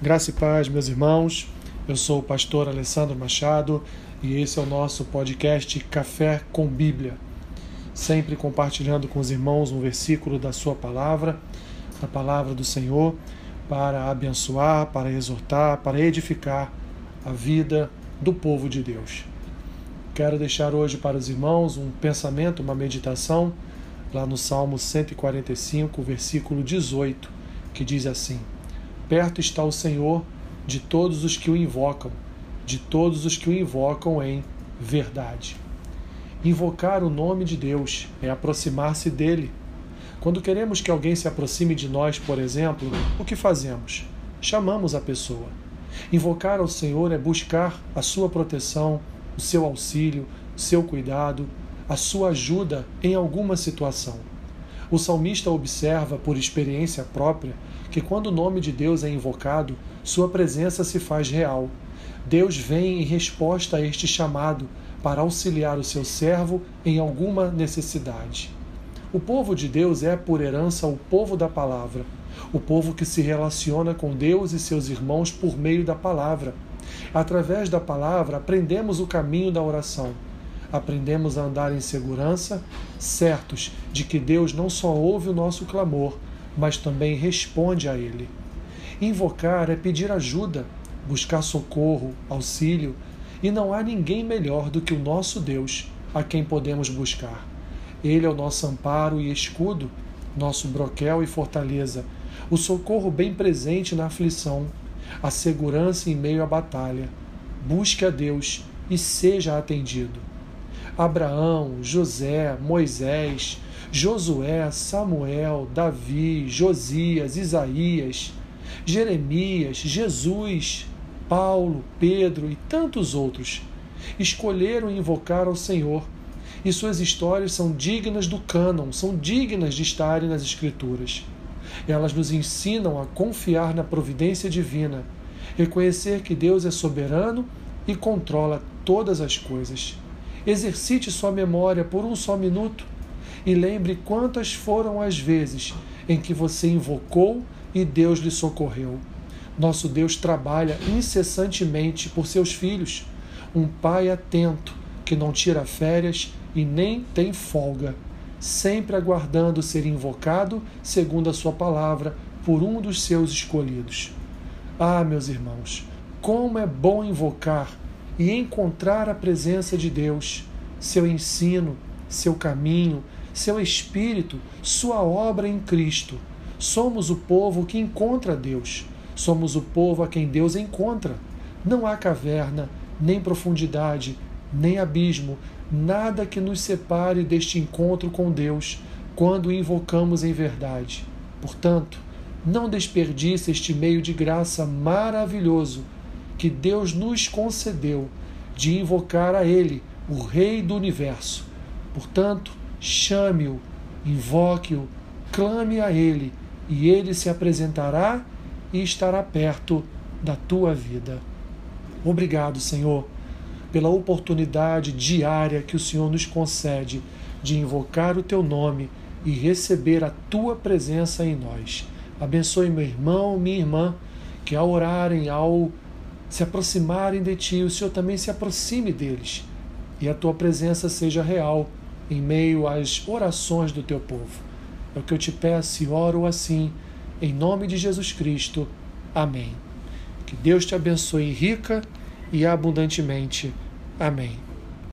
Graça e paz, meus irmãos. Eu sou o pastor Alessandro Machado e esse é o nosso podcast Café com Bíblia. Sempre compartilhando com os irmãos um versículo da Sua palavra, da palavra do Senhor, para abençoar, para exortar, para edificar a vida do povo de Deus. Quero deixar hoje para os irmãos um pensamento, uma meditação, lá no Salmo 145, versículo 18, que diz assim. Perto está o Senhor de todos os que o invocam, de todos os que o invocam em verdade. Invocar o nome de Deus é aproximar-se dele. Quando queremos que alguém se aproxime de nós, por exemplo, o que fazemos? Chamamos a pessoa. Invocar ao Senhor é buscar a sua proteção, o seu auxílio, o seu cuidado, a sua ajuda em alguma situação. O salmista observa, por experiência própria, que quando o nome de Deus é invocado, sua presença se faz real. Deus vem em resposta a este chamado para auxiliar o seu servo em alguma necessidade. O povo de Deus é, por herança, o povo da palavra, o povo que se relaciona com Deus e seus irmãos por meio da palavra. Através da palavra, aprendemos o caminho da oração aprendemos a andar em segurança, certos de que Deus não só ouve o nosso clamor, mas também responde a ele. Invocar é pedir ajuda, buscar socorro, auxílio, e não há ninguém melhor do que o nosso Deus, a quem podemos buscar. Ele é o nosso amparo e escudo, nosso broquel e fortaleza, o socorro bem presente na aflição, a segurança em meio à batalha. Busque a Deus e seja atendido. Abraão, José, Moisés, Josué, Samuel, Davi, Josias, Isaías, Jeremias, Jesus, Paulo, Pedro e tantos outros escolheram invocar ao Senhor e suas histórias são dignas do cânon, são dignas de estarem nas Escrituras. Elas nos ensinam a confiar na providência divina, reconhecer que Deus é soberano e controla todas as coisas. Exercite sua memória por um só minuto e lembre quantas foram as vezes em que você invocou e Deus lhe socorreu. Nosso Deus trabalha incessantemente por seus filhos, um pai atento que não tira férias e nem tem folga, sempre aguardando ser invocado segundo a sua palavra por um dos seus escolhidos. Ah, meus irmãos, como é bom invocar e encontrar a presença de Deus, seu ensino, seu caminho, seu espírito, sua obra em Cristo. Somos o povo que encontra Deus. Somos o povo a quem Deus encontra. Não há caverna, nem profundidade, nem abismo, nada que nos separe deste encontro com Deus quando invocamos em verdade. Portanto, não desperdice este meio de graça maravilhoso que Deus nos concedeu de invocar a Ele, o Rei do universo. Portanto, chame-o, invoque-o, clame a Ele, e Ele se apresentará e estará perto da tua vida. Obrigado, Senhor, pela oportunidade diária que o Senhor nos concede de invocar o teu nome e receber a tua presença em nós. Abençoe meu irmão, minha irmã, que ao orarem, ao se aproximarem de ti, o Senhor também se aproxime deles e a tua presença seja real em meio às orações do teu povo. É o que eu te peço e oro assim, em nome de Jesus Cristo. Amém. Que Deus te abençoe rica e abundantemente. Amém.